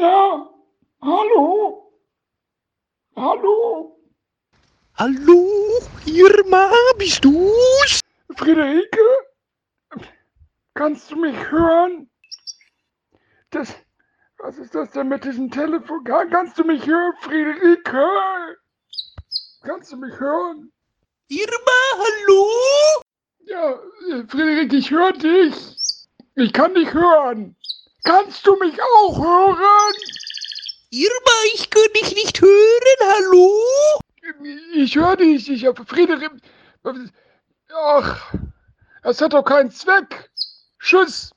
Hallo? Hallo? Hallo, Irma, bist du's? Friederike? Kannst du mich hören? Das, was ist das denn mit diesem Telefon? Kann- Kannst du mich hören, Friederike? Kannst du mich hören? Irma, hallo? Ja, Friederike, ich höre dich. Ich kann dich hören. Kannst du mich auch hören? Irma, ich kann dich nicht hören, hallo? Ich höre dich. Ich habe Friederike. Ach, es hat doch keinen Zweck. Tschüss.